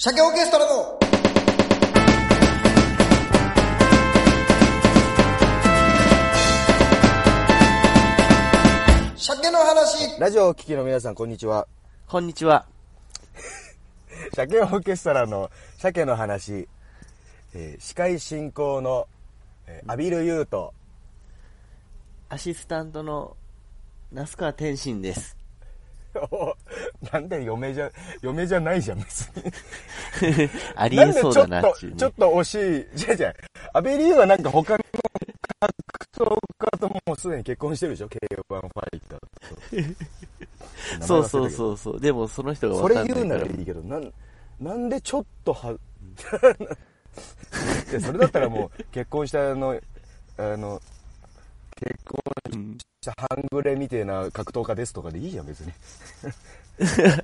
鮭オーケストラの鮭の話ラジオをお聞きの皆さん、こんにちは。こんにちは。鮭オーケストラの鮭の話、えー司会進行の、えー、アビルユート、アシスタントの那須川天心です。お なんで嫁じゃ、嫁じゃないじゃん、別に。ありなんでえそうだなっていう、ねちょっと、ちょっ。と惜しい。じゃじゃアビルユーはなんか他の格闘家ともうすでに結婚してるでしょ ?K1 ファイターと。そうそうそうそう。でもその人がそわれ言うかんないから。ならいいけど、なん、なんでちょっとは、でそれだったらもう結婚したあの、あの、結婚うんした半グレみたいな格闘家ですとかでいいじゃん、別に。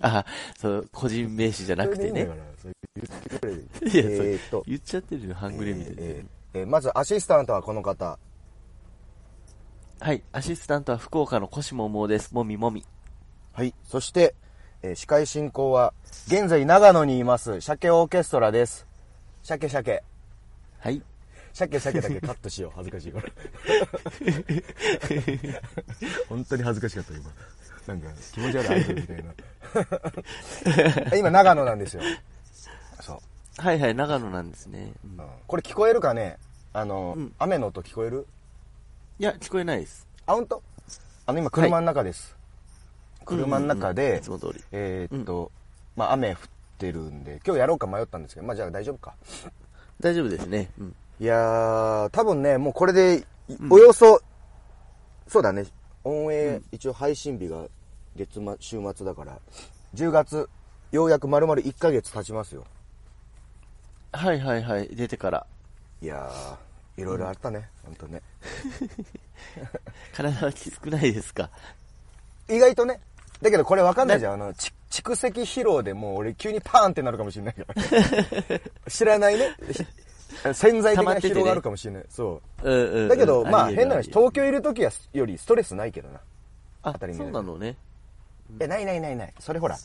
あ、そう、個人名詞じゃなくてねいい。言ってくれる。いや、えー、言っちゃってるよ、ハングレみたいな。えーえーまずアシスタントはこの方。はい。アシスタントは福岡の腰ももです。もみもみ。はい。そして、え司会進行は、現在長野にいます、鮭オーケストラです。鮭鮭。はい。鮭鮭だけカットしよう。恥ずかしいから。本当に恥ずかしかった、今。なんか、気持ち悪いアイドルみたいな。今、長野なんですよ。そう。はいはい、長野なんですね。うんうんこれ聞こえるかね？あの、うん雨の音聞こえる？いや、聞こえないです。あ、本当？あの、今、車の中です。車の中うんうんうんでいつも通り、えーっと、まあ、雨降ってるんで、今日やろうか迷ったんですけど、まあ、じゃあ大丈夫か。大丈夫ですね。うん。いやー、多分ね、もうこれで、およそ、そうだね、オンエア、うん一応配信日が月末、週末だから、10月、ようやく丸々1ヶ月経ちますよ。はいはいはい、出てから。いやー、いろいろあったね、ほんとね。体はきつくないですか？意外とね、だけどこれわかんないじゃん、あの、ち蓄積疲労でもう俺急にパーンってなるかもしれないから。知らないね。ひ潜在的な疲労があるかもしれない。そう。うんうんうん。だけど、まあ変な話、東京いる時はよりストレスないけどな。あ当たり、前そうなのね。え、ないないないない。それほら、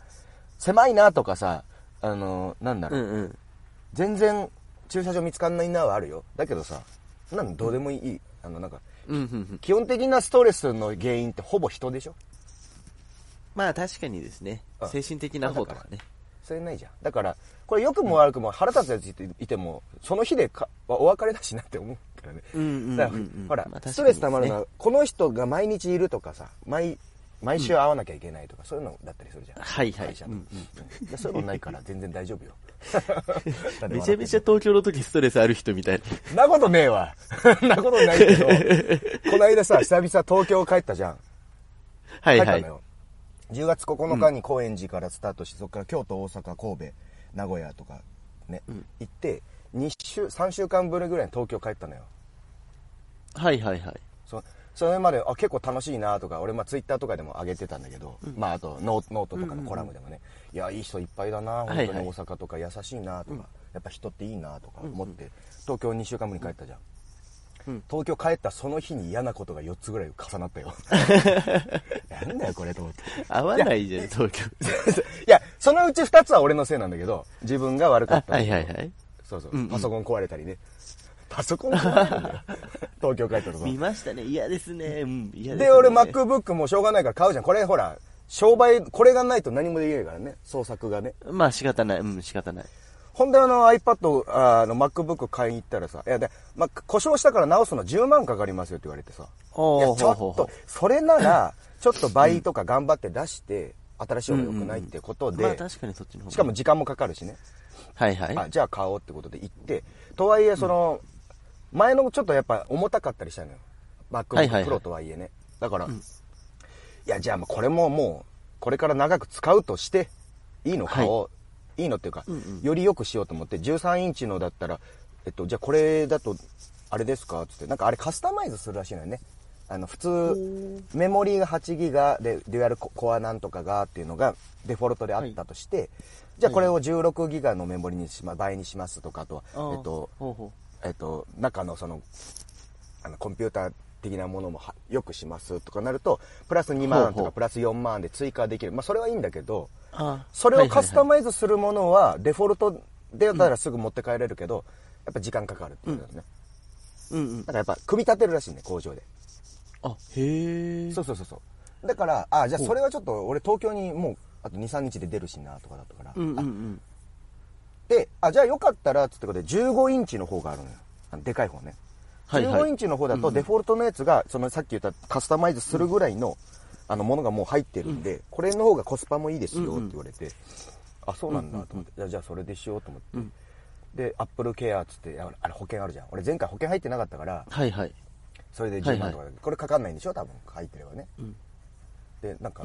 狭いなとかさ、あの、なんだろう、うんうん。全然駐車場見つかんないなはあるよ。だけどさ、そんなのどうでもいい。あの、なんか、うん。基本的なストレスの原因ってほぼ人でしょ？まあ確かにですねあ。精神的な方とかね。それないじゃん。だから、これ良くも悪くも腹立つやついても、その日でかお別れだしなって思うからね。うんうんうんうんだからほら、まあねストレス溜まるのは、この人が毎日いるとかさ、毎、毎週会わなきゃいけないとか、そういうのだったりするじゃん。はいはい会社とうんでそういうのないから全然大丈夫よ。めちゃめちゃ東京の時ストレスある人みたいな。なことねえわ。なことないけど、この間さ、久々東京帰ったじゃん。はいはい帰ったの。よ。10月9日に高円寺からスタートして、そこから京都、大阪、神戸、名古屋とかね、うん行って、2週、3週間ぶりぐらいに東京帰ったのよ。はいはいはい。そそれまであ結構楽しいなとか俺まあツイッターとかでも上げてたんだけど、まああとノーノートとかのコラムでもね、いやいい人いっぱいだな本当にはいはい大阪とか優しいなとか、やっぱ人っていいなとか思って、東京2週間ぶりに帰ったじゃん、うん東京帰ったその日に嫌なことが4つぐらい重なったよ なんだよこれと思って合わないじゃん、東京。いやそのうち2つは俺のせいなんだけど自分が悪かったあはいはいはい。そうそう、うんうんパソコン壊れたりねパソコン壊れるんだよ 東京帰ったらさ見ましたね。嫌ですね。うん、嫌ですね。で、俺 MacBook もしょうがないから買うじゃん。これほら、商売、これがないと何もできないからね。創作がね。まあ仕方ない。うん、仕方ない。ほんであの iPad、あの MacBook 買いに行ったらさ、いやで、まあ、故障したから直すの10万かかりますよって言われてさ。いや、ちょっと、それなら、ちょっと倍とか頑張って出して、新しい方が良くないってことで、まあ確かにそっちの方がしかも時間もかかるしね。はいはい。あ、じゃあ買おうってことで行って、とはいえその、前のちょっとやっぱ重たかったりしたのよ。MacBook い Pro とはいえね。だから、んいや、じゃあこれももう、これから長く使うとして、いいの買おう。い、いのっていうか、うんうん。より良くしようと思って、13インチのだったら、えっと、じゃあこれだと、あれですか？つって、なんかあれカスタマイズするらしいのよね。あの、普通、メモリーが8ギガで、デュアルココアなんとかがっていうのがデフォルトであったとして、じゃあこれを16ギガのメモリにしま、倍にしますとかあと、あー。えっと、えっと、中のその、あの、コンピューター的なものもはよくしますとかなると、プラス2万とかプラス4万で追加できる。まあそれはいいんだけど、あそれをカスタイマイズするものはデフォルトでだったらすぐ持って帰れるけど、やっぱ時間かかるっていうことだよね。ズ。うんうんだ。からやっぱ組み立てるらしいね、工場で。あ、へえ。そうそうそうそう。だから、あ、じゃあそれはちょっと俺東京にもうあと2、3日で出るしなとかだったから。うんうんうん。で、あ、じゃあよかったら、つってことで15インチの方があるのよ。でかい方ね。はいはい15インチの方だとデフォルトのやつが、そのさっき言ったカスタマイズするぐらいの、あのものがもう入ってるんで、これの方がコスパもいいですよって言われて、あ、そうなんだと思って、じゃあそれでしようと思って。うんで、アップルケアっつって、ああれ保険あるじゃん。俺前回保険入ってなかったから、はいはい。それで10はいはい万とかで、これかかんないんでしょ？多分入ってればね。うん。で、なんか。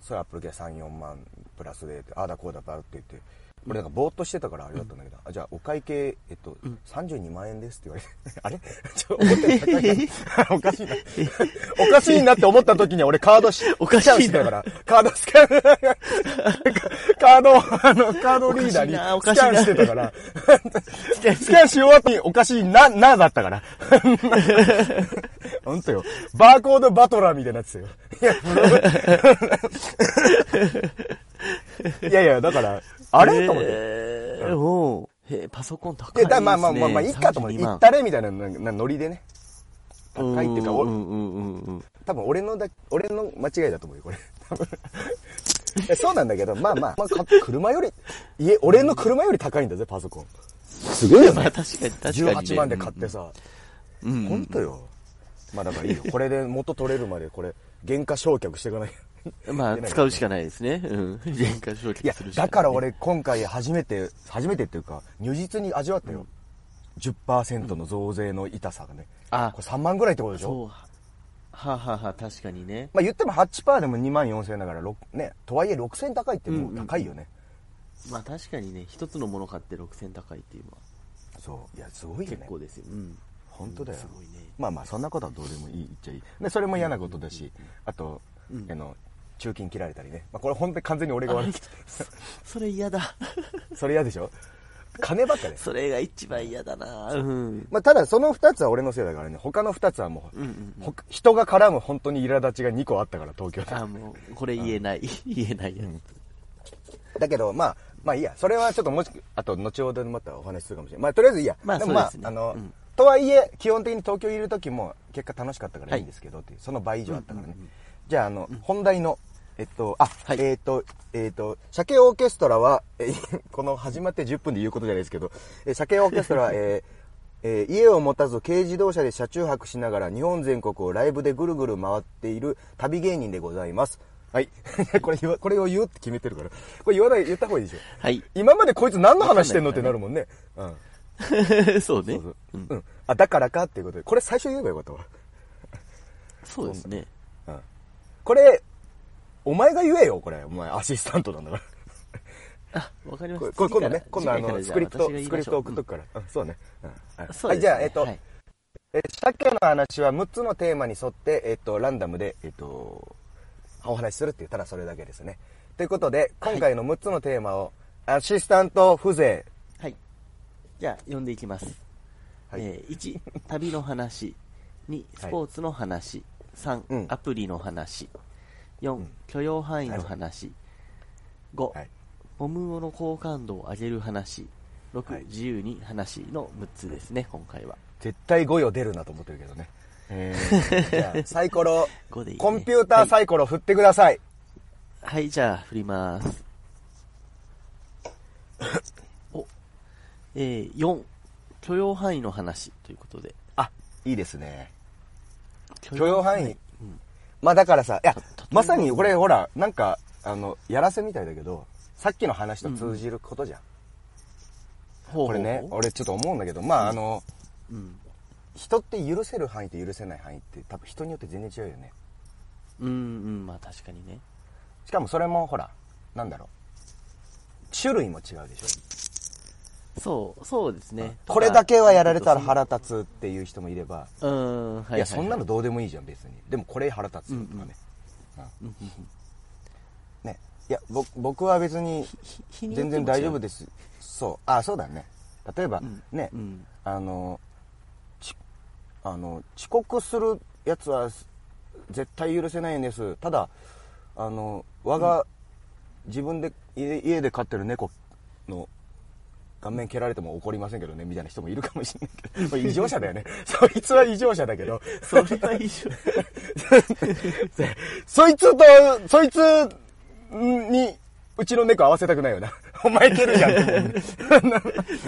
それアップルケア3、4万プラスで、ああだこうだばって言って、俺なんかぼーっとしてたからあれだったんだけど、あじゃあお会計、えっと、32万円ですって言われて、あれ？ちょっと思ってた。高いなおかしいな。おかしいなって思った時に俺カードし、おかしいな。スキャンしてたから、カードスキャン、カード、あの、カードリーダーにおかしいなスキャンしてたから、スキャンし終わっておかしいな、なだったから。本当よ。バーコードバトラーみたいになってたよ。いや、いやいや、だから、あれ？と思って。えー、おうへえ、パソコン高いで、ですね。だまあまあまあまあ、いいかと思って、32万行ったれみたいなノリでね。高いっていうか、俺うんうんうんうん。多分俺のだ、俺の間違いだと思うよ、これ。そうなんだけど、まあまあ、まあ、か車より、家、俺の車より高いんだぜ、パソコン。すごいよまあね。確かに確かに、ね。18万で買ってさ。うんうん。ほんとよ。まあだからいいよ。これで元取れるまで、これ、原価償却していかない。まあ、使うしかないですね。うん。原価償いや却する、だから。俺今回初めて、初めてっていうか、如実に味わったよ。10%の増税の痛さがね。あこれ3万ぐらいってことでしょ？はあ、はあはあ、確かにね。まあ言っても8%でも2万4000円だから、ね、とはいえ6000高いってもう高いよね。まあ確かにね、一つのもの買って6000高いっていうのはそう。いや、すごいよね。結構ですよ。うん。本当だよ。すごいね。まあまあ、そんなことはどうでもいいっちゃいい。で、それも嫌なことだし、あと、うんあの、中金切られたりね。まあこれ本当に完全に俺が悪い。それ嫌だ。それ嫌でしょ？金ばっかです。それが一番嫌だなうん。まあただその2つは俺のせいだからね、他の2つはもう、うんうんうんほ人が絡む本当に苛立ちが2個あったから、東京で。あ、もう、これ言えない。言えないやつ。だけど、まあ、まあいいや。それはちょっともし、あと、後ほどまたお話しするかもしれない。まあ、とりあえずいいや。まあもまそうですねあの、うんとはいえ、基本的に東京いる時も結果楽しかったからいいんですけど、っていう、その倍以上あったからね。うんうんうんじゃあ、あの、本題の、えっと、あ、はいえっと、えっと、鮭オーケストラは、えー この始まって10分で言うことじゃないですけど、えー鮭オーケストラは、えーえー家を持たず軽自動車で車中泊しながら日本全国をライブでぐるぐる回っている旅芸人でございます。はい。これこれを言うって決めてるから。これ言わない、言った方がいいでしょ。はい。今までこいつ何の話してんのってなるもんね。うん。そうねそうそう。う。うんん。あ、だからかっていうことで。これ最初言えばよかったわ。そうですね。うん。これ、お前が言えよ、これ。お前アシスタントなんだから。あ、わかりまこれした。これ今度ね、今度あの、スクリプト、スクリプト送っとく。くから。うん、そうね。うん。はいじゃあ、えっと、はいえ鮭の話は6つのテーマに沿って、えっと、ランダムで、えっと、お話しするって言ったらそれだけですね。ということで、今回の6つのテーマを、アシスタント風情、はい。じゃあ、読んでいきます。はいえー1、旅の話。2、スポーツの話。3、うんアプリの話。4、許容範囲の話。5、はい。ボム語の好感度を上げる話。6、はい自由に話の6つですね、今回は。絶対5よ出るなと思ってるけどね。えー、じゃあ、サイコロ、5でいい、ね。コンピューターサイコロ振ってください。はい、はい、じゃあ、振ります。お、えー、4、許容範囲の話ということで。あ、いいですね。許許容範囲。うんまあだからさ、いやまさにこれほら、なんか、あの、やらせみたいだけど、さっきの話と通じることじゃん。ほうほうほうこれね、俺ちょっと思うんだけど、まああの、うん。人って許せる範囲と許せない範囲って多分人によって全然違うよね。うん、うん、まあ確かにね。しかもそれもほら、なんだろう。種類も違うでしょ。そう、そうですね。これだけはやられたら腹立つっていう人もいれば、うん、はいはい、や、そんなのどうでもいいじゃん、別に。でもこれ腹立つとかね。うんうんうんね。いや、ぼ僕は別に全然大丈夫です。そう。あ、そうだね。例えば、うんね、うんあの、ちあの遅刻するやつは絶対許せないんですただあの我が、自分で家家で飼ってる猫の顔面蹴られても怒りませんけどねみたいな人もいるかもしれないけど異常者だよね そいつは異常者だけどそれは一緒。そいつ とそいつにうちの猫合わせたくないよな お前蹴るじゃんって思うね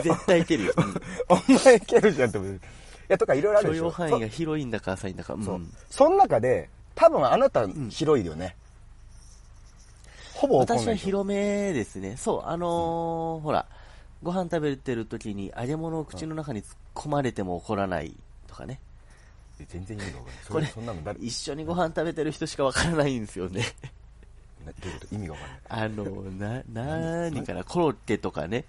絶対いけるよ。うんお前蹴るじゃんって思ういやとかいろいろある許でしょ容範囲が広いんだか浅いんだか。うんそう。その中で、多分あなた広いよね。ほぼ怒ん私なでしょ。はい広めですね。そう、あのーほら、ご飯食べてる時に揚げ物を口の中に突っ込まれても怒らないとかね。全然意味がわかんない。そこれそんなの誰、一緒にご飯食べてる人しかわからないんですよね。などういうこと？意味がわかんない。あの、な、なにかな、コロッケとかね。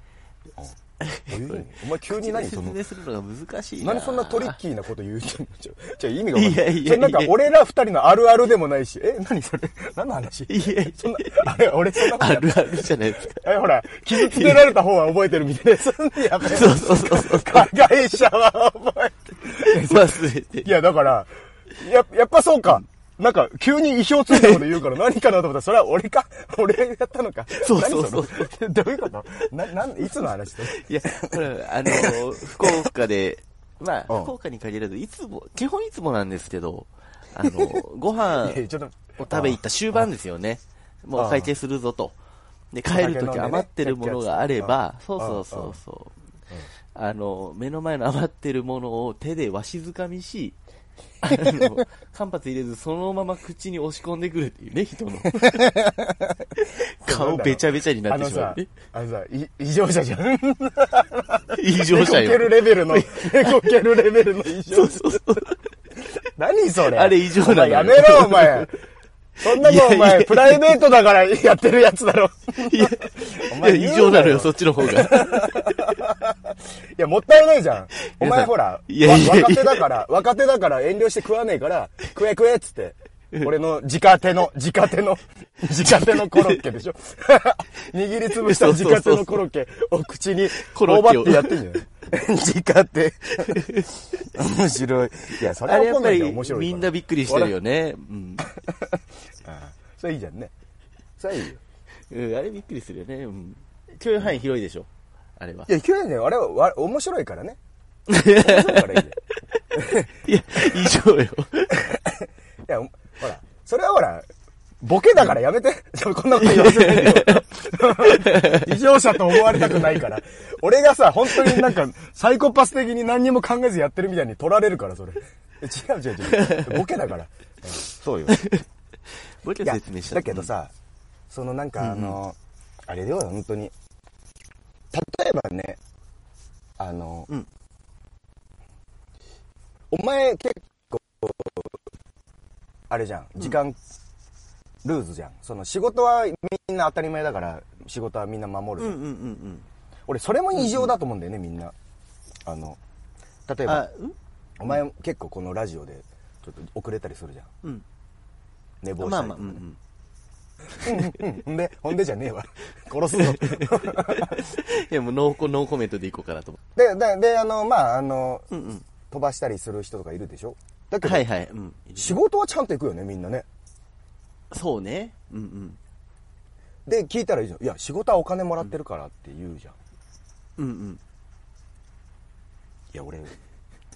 お前急に何その説明、するのが難しいな。何そんなトリッキーなこと言うてんのちょ、ちょ、意味がわかんない。いやいやなんか俺ら二人のあるあるでもないし、え、何それ？何の話？いやいやそんな、あれ、俺そんなことあるあるじゃないですか。え、ほら、傷つけられた方は覚えてるみたいな。そんなやべえ。そうそうそうそう。加害者は覚えてる。忘れてい。や、だから、や、やっぱそうか。なんか、急に意表ついたこと言うから 何かなと思ったら、それは俺か？俺がやったのか？そうそうそう。どういうこと？な、なん、いつの話だいや、これ、あの、福岡で、まあ、うん。福岡に限らず、いつも、基本いつもなんですけど、あの、ご飯を食べ行った終盤ですよね。もうお会計するぞと。で、帰るとき余ってるものがあれば、そうそうそうそう。あの、目の前の余ってるものを手でわしづかみし、あの、間髪入れずそのまま口に押し込んでくるっていうね、人の。顔べちゃべちゃになあのさってしまうね。、あのさ、い異常者じゃん。異常者よ。猫蹴るレベルの、猫蹴るレベルの異常者。何それあれ異常なのやめろ、お前。そんなもんおいやいやい前、やプライベートだからやってるやつだろ。いや、おいや異常なのよ、そいっちの方が。や、もったいないじゃん。お前皆さんほら、いやいやいやわ若手だから、若手だから遠慮して食わねえから、食え食えっつって。俺の自家手の、自家手の、自家手のコロッケでしょ 握りつぶした自家手のコロッケを口に頬コロッケを張ってやってんじゃない自家手。面白い。いや、それあはやっぱり面白いから。みんなびっくりしてるよね。うん。それいいじゃんね。それいいよ。うん、あれびっくりするよね。うん。許容範囲広いでしょ。あれは。いや、去年ね、あれはわ面白いからね。面白いからいいじゃん。いや、異常よ。いや、ほら、それはほら、ボケだからやめて。こんなこと言わせないでよ。異常者と思われたくないから。俺がさ、本当になんか、サイコパス的に何にも考えずやってるみたいに取られるから、それ。違う違う違う。ボケだから。うんそうよ。もう説明しただけど、さ、そのなんかあの、あれだよ、本当に。例えばね、あの、うんお前結構、あれじゃん、時間、ルーズじゃん。その仕事はみんな当たり前だから、仕事はみんな守るじゃん。うんうんうんうん。俺、それも異常だと思うんだよね、みんな。あの、例えばお前結構このラジオで、ちょっと遅れたりするじゃん。うん。寝坊しまあまあ、たりとかねうんうん。うん、ほんで、ほんでじゃねえわ。殺すぞ。いや、もうノーコ、ノーコメントでいこうかなと思で、で、で、あの、まあ、あの、う。うんうん。飛ばしたりする人とかいるでしょ？だけど、はいはい。うん。仕事はちゃんと行くよね、みんなね。そうね。うんうん。で、聞いたらいいじゃん。いや、仕事はお金もらってるからって言うじゃん。うんうん。いや、俺、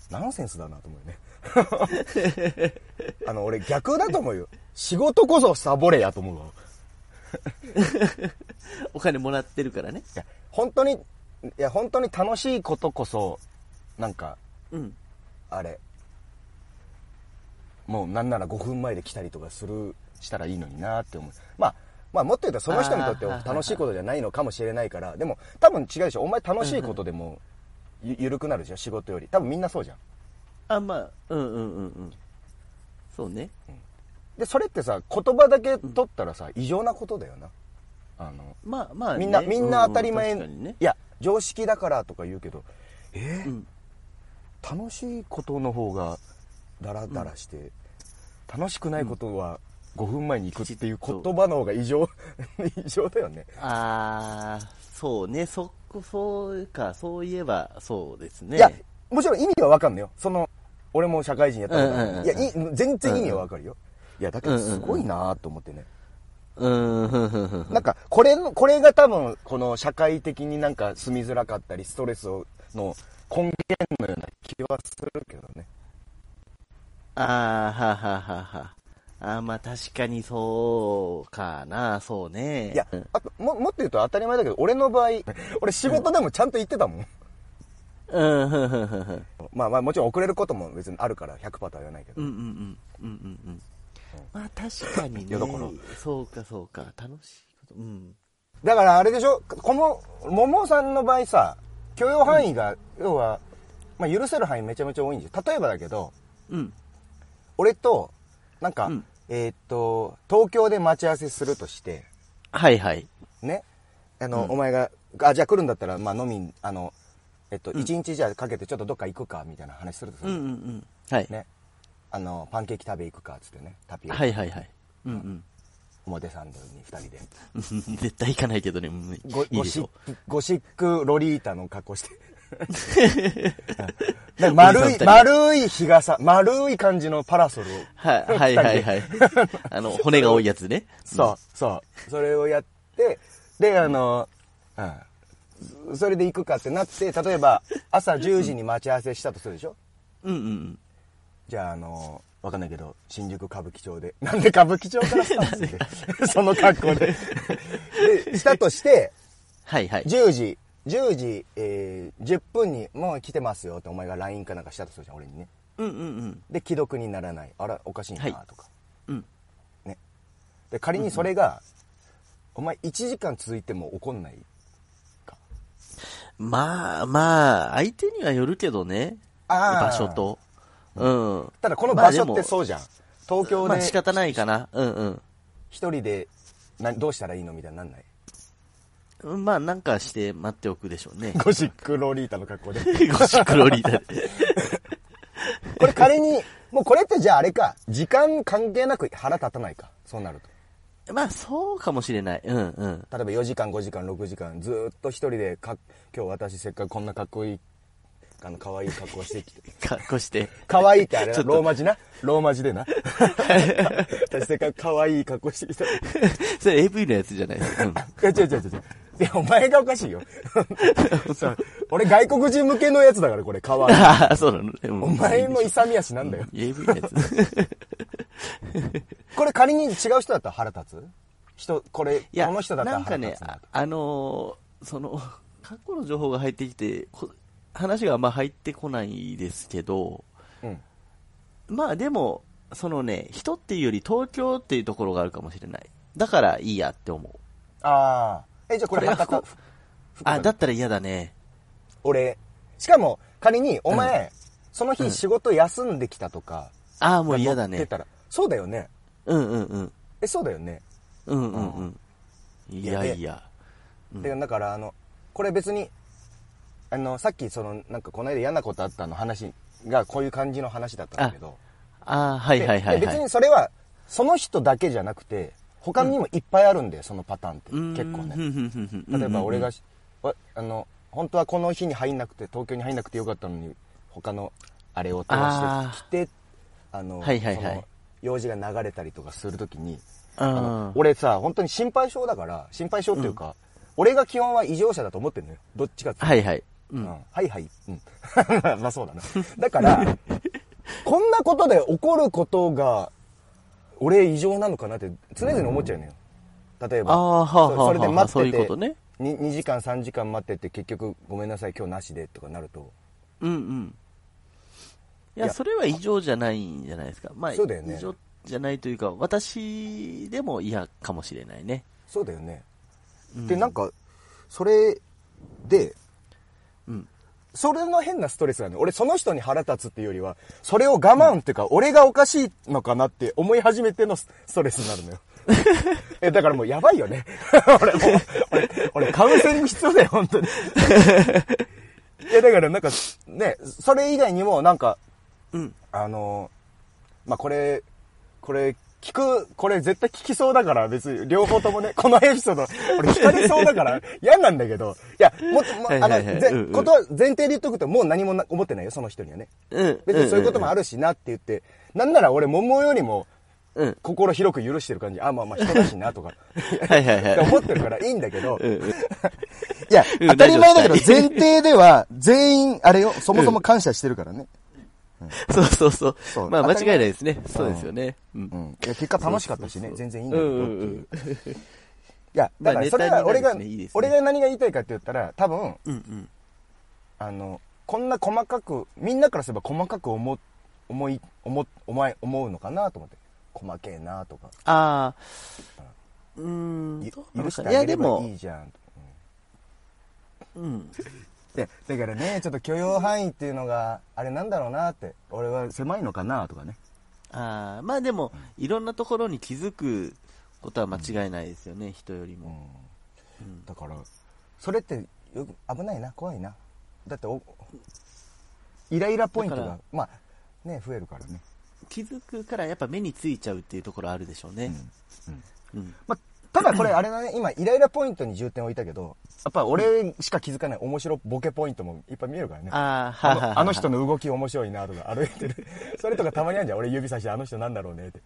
ナンセンスだなと思うよね。あの、俺逆だと思うよ。仕事こそサボれやと思うわ。お金もらってるからね。いや、本当に、いや、本当に楽しいことこそ、なんか、うん。あれ、もうなんなら5分前で来たりとかする、したらいいのになって思う。まあ、まあもっと言うとその人にとっては楽しいことじゃないのかもしれないから、でも多分違うでしょ。お前楽しいことでもゆ緩くなるでしょ、仕事より。多分みんなそうじゃん。あ、まあ、うんうんうんうん。そうね。で、それってさ、言葉だけ取ったらさ、異常なことだよな。あの、まあまあね、みんな、みんな当たり前、ね。いや、常識だからとか言うけど、え？ーうん。楽しいことの方がダラダラして、楽しくないことは5分前に行くっていう言葉の方が異常、異常だよね。あー、そうね。そこ、そうか、そういえば、そうですね。いや、もちろん意味はわかんないよ。その、俺も社会人やったことあるうんうんうんいや、い全然意味はわかるよ。いや、だけどすごいなと思ってね。うーん、なんか、これの、これが多分、この社会的になんか住みづらかったり、ストレスをの根源のような気はするけどね。あー、はははは。あー、まあ確かにそうかな、そうね。いやうん、あと、も、もっと言うと当たり前だけど、俺の場合、俺仕事でもちゃんと言ってたもん。うん、ふんふんふんふん。まあまあ、もちろん遅れることも別にあるから、100%とは言わないけど。うんうんうん。うんうんうん。まあ確かにねいやだから。そうかそうか。楽しいこと。うん。だからあれでしょ？この、桃さんの場合さ、許容範囲が、要は、まあ許せる範囲めちゃめちゃ多いんです例えばだけど、うん。俺と、なんか、うんえーっと、東京で待ち合わせするとして、はいはい。ね、あの、うんお前が、あ、じゃあ来るんだったら、まあ飲み、あの、えっと、うん一日じゃあかけてちょっとどっか行くか、みたいな話するとする、うんうんうん。はい。ね？あの、パンケーキ食べ行くか、つってね、タピオカ。はいはいはい。うんうん。表参道に二人で。う ん絶対行かないけどね。うんゴいいでしシッ。ク、ゴシックロリータの格好して。で丸い、丸い日傘、丸い感じのパラソルを。はい はいはいはい。あの、骨が多いやつね。そう、そう。それをやって、で、あの、うん。それで行くかってなって、例えば、朝10時に待ち合わせしたとするでしょ？うんうんうん。じゃあ、あの、わかんないけど、新宿歌舞伎町で。なんで歌舞伎町からスタートするその格好で。で、したとして、はいはい。10時、10時、えー、10分に、もう来てますよってお前が LINE かなんかしたとするじゃん、俺にね。うんうんうん。で、既読にならない。あら、おかしいな、はいとか。うん。ね。で、仮にそれが、お前1時間続いても怒んないか。まあまあ、相手にはよるけどね。あー場所と。うん。ただこの場所ってそうじゃん。東京でまあ仕方ないかな。うんうん。一人でなどうしたらいいのみたいになんない？うんまあ、なんかして待っておくでしょうね。ゴシックロリータの格好で。ゴシクロリーダ これ仮に、もうこれってじゃああれか、時間関係なく腹立たないか。そうなると。まあ、そうかもしれない。うんうん。例えば4時間、5時間、6時間、ずーっと一人でか、今日私せっかくこんなかっこいい、あの、可愛い格好してきて。格好して。可愛いってあれローマ字な？ローマ字でな？私 せっかく可愛い格好してきた。い それ AV のやつじゃないですか。うん。や、違う違う違う違う。いや、お前がおかしいよ。俺外国人向けのやつだから、これ、可愛い。ああ、そうなのね。うんお前も勇み足なんだよ。AV のやつ。これ仮に違う人だったら腹立つ？人、これ、この人だったらなんかね腹立つなあ。あのーその、過去の情報が入ってきて、こ話があんま入ってこないですけど、うん。まあでも、そのね、人っていうより東京っていうところがあるかもしれない。だからいいやって思う。ああ。え、じゃあこれ博多、福あ、岡だったら嫌だね。俺、しかも仮にお前、その日仕事休んできたとか、ああ、もう嫌だね。乗ってたら、そうだよね。うんうんうん。え、そうだよね。うんうんうん。いやいや。うんで、だからあの、これ別に、あの、さっきその、なんかこの間嫌なことあったの話がこういう感じの話だったんだけど、ああ、はいはいはいはい。にそれは、その人だけじゃなくて、他にもいっぱいあるんで、そのパターンって。うん結構ね。ね例えば俺が、あの、本当はこの日に入んなくて、東京に入んなくてよかったのに、他のあれを通してきて、あの、はいはいはいその用事が流れたりとかするときに、ああの俺さ、本当に心配性だから、心配性っていうか、俺が基本は異常者だと思ってるのよ。どっちかっていうとはいはい。ううんん。はいはい。うん。まあそうだな。だから、こんなことで起こることが、俺異常なのかなって常々思っちゃうのよ。例えば、ああ、そそれではあ、待っててそういうことね。に 2, 時間3時間待ってて結局ごめんなさい今日なしでとかなるとうんうん。いや、それは異常じゃないんじゃないですか。まあ、そうだよね異常じゃないというか、私でも嫌かもしれないね。そうだよね、うんでなんかそれでうん。それの変なストレスがね俺その人に腹立つっていうよりはそれを我慢っていうか、俺がおかしいのかなって思い始めてのスストレスになるのよ えだからもうやばいよね 俺もう俺俺カウンセリング必要だよ本当にいやだからなんかねそれ以外にもなんかうん。あの、まあ、これ、これ聞く、これ絶対聞きそうだから、別に両方ともね、このエピソード、俺惹かれそうだから 嫌なんだけど、いや、もっと、もあの、はことは前提で言っとくと、もう何もな思ってないよ、その人にはね。うん。別にそういうこともあるしなって言って、なんなら俺、桃よりも、うん。心広く許してる感じ。あ、まあまあ人だしな、とか。はいはいはい思ってるからいいんだけど、うんうん。いや、うん当たり前だけど、前提では、全員、あれよ、そもそも感謝してるからね。そうそうそう。そうまあ間違いないですね。そうですよね。うんう。ん。いや、結果楽しかったしね、全然いいんだけどってうんうんういう。ん。いや、だからそれまあは俺がねいいね、俺が何が言いたいかって言ったら、多分、うんうん。あの、こんな細かく、みんなからすれば細かく思う、思い、思、思い、思うのかなと思って。細けえなとか。ああ。うーん。許してあげればいも、いじゃん。うん。で、だからね、ちょっと許容範囲っていうのが、あれなんだろうなって。俺は狭いのかなとかね。ああ、まあでも、いろんなところに気づくことは間違いないですよね、人よりうも。ん。だから、それってよく危ないな、怖いな。だってお、イライラポイントがまあ、ね、増えるからね。気づくからやっぱ目についちゃうっていうところあるでしょうね。うん。まあ、ただこれあれだね、今、イライラポイントに重点を置いたけど、やっぱ俺しか気づかない面白ボケポイントもいっぱい見えるからね。ああ、はあのあの人の動き面白いなとか歩いてる。それとかたまにあるじゃん。俺指さしてあの人なんだろうねって。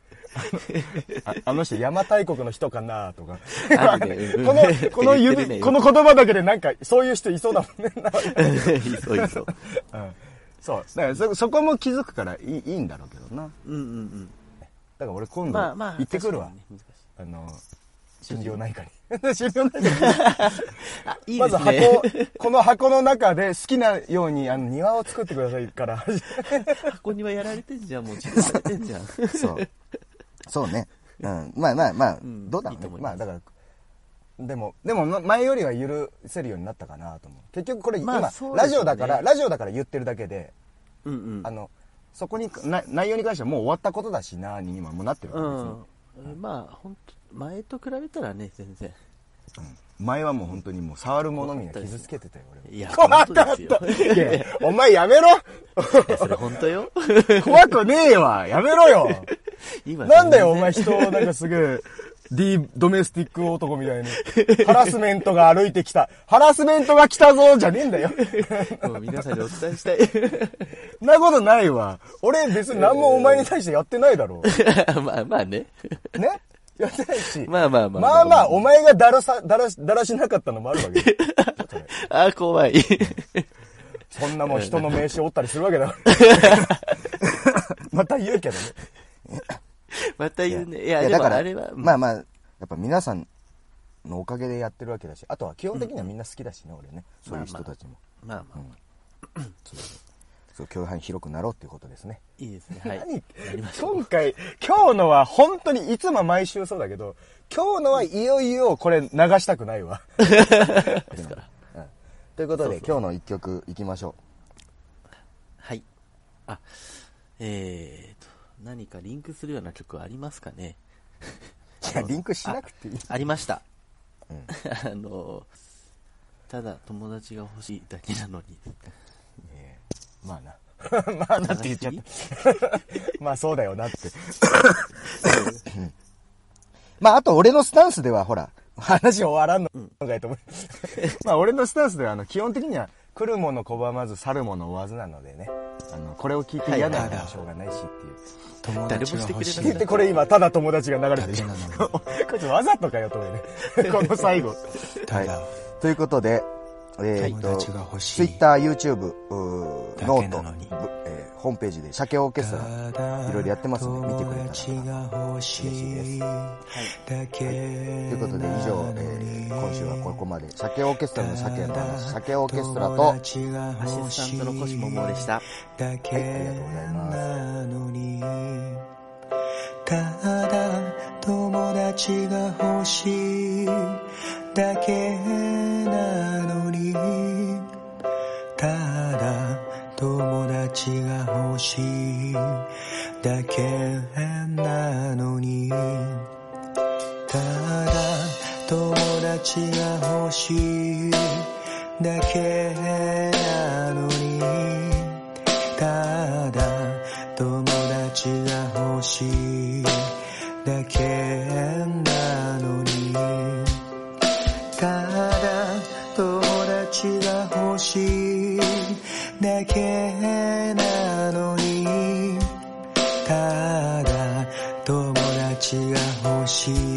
あのああの人邪馬台国の人かなとか。この、この指、ねこの言葉だけでなんかそういう人いそうだもんね。いそういそう。うん、そう。だからそ、そこも気づくからいいいいんだろうけどな。うんうんうん。だから俺今度まあまあ、行ってくるわ。確かにねあの、心療内科に。心療内科に。あ、いいまずですね。箱、この箱の中で好きなようにあの庭を作ってくださいから。箱にはやられてんじゃん、もう治療されてんじゃん。そう。そうね。うん。まあまあまあ、んどうだろうねいいますまあだから、でも、でもま前よりは許せるようになったかなと思う。結局これ、ねラジオだから、ラジオだから言ってるだけで、うんうんあ。の、そこにな、内容に関してはもう終わったことだしな、に今もうなってるからですねうん。まあ、本当前と比べたらね、全然。前はもう本当にもう触るものみんな傷つけてたよ、俺は。いやあったあ本当ですよった。いやお前やめろいや、それ本当よ。怖くねえわやめろよ今なんだよ、お全前人をなんかすげえ、D、ドメスティック男みたいに。ハラスメントが歩いてきた。ハラスメントが来たぞじゃねえんだよ。然もう皆さんにお伝えしたい。そ んなことないわ。俺別に何もお前に対してやってないだろ まあまあね。う。ね？やってないし。まあまあまあ。まあまあ、お前がだらさ、だらし、だらしなかったのもあるわけよ。それあ、怖い。そんなもん人の名刺折ったりするわけだから。また言うけどね。また言うね。いや、だから、あれは、まあまあ、やっぱ皆さんのおかげでやってるわけだし、あとは基本的にはみんな好きだしね、俺ね。そういう人たちも。まあまあ、共犯広くなろうっていうことですね。いいですね。はい。何？今回、今日のは本当にいつも毎週そうだけど、今日のはいよいよこれ流したくないわ。ですから。ということで、そうそう今日の一曲いきましょはい。あ、えーと、何かリンクするような曲はありますかね？う。いや、リンクしなくていい。ありました。あの、ただ友達が欲しいだけなのに。えーまあな。まあな って言っちゃった。まあそうだよなって。まああと俺のスタンスではほら、話終わらんのかいと思う。まあ俺のスタンスではあの基本的には来るもの拒まず去るもの追わずなのでね。あの、これを聞いて嫌ならもしょうがないしっていう。友誰もしてくれな言ってこれ今ただ友達が流れてる。こいつわざとかよと思うね。この最後。ただ、ということで、えーっと、友達が欲しい。ツイッター、YouTube、うーだノート、えーホームページで鮭オーケストラ、いろいろやってますんで、見てくれたら。友達が欲しい。だけということで、以上、えー今週はここまで。鮭オーケストラの鮭の話、鮭オーケストラと、アシスタントのコシモモでした。はいありがとうございます。ただ友達が欲しいだけなのにただ友達が欲しいだけなのにただ友達が欲しいだけなのにただ友達が欲しいだだ she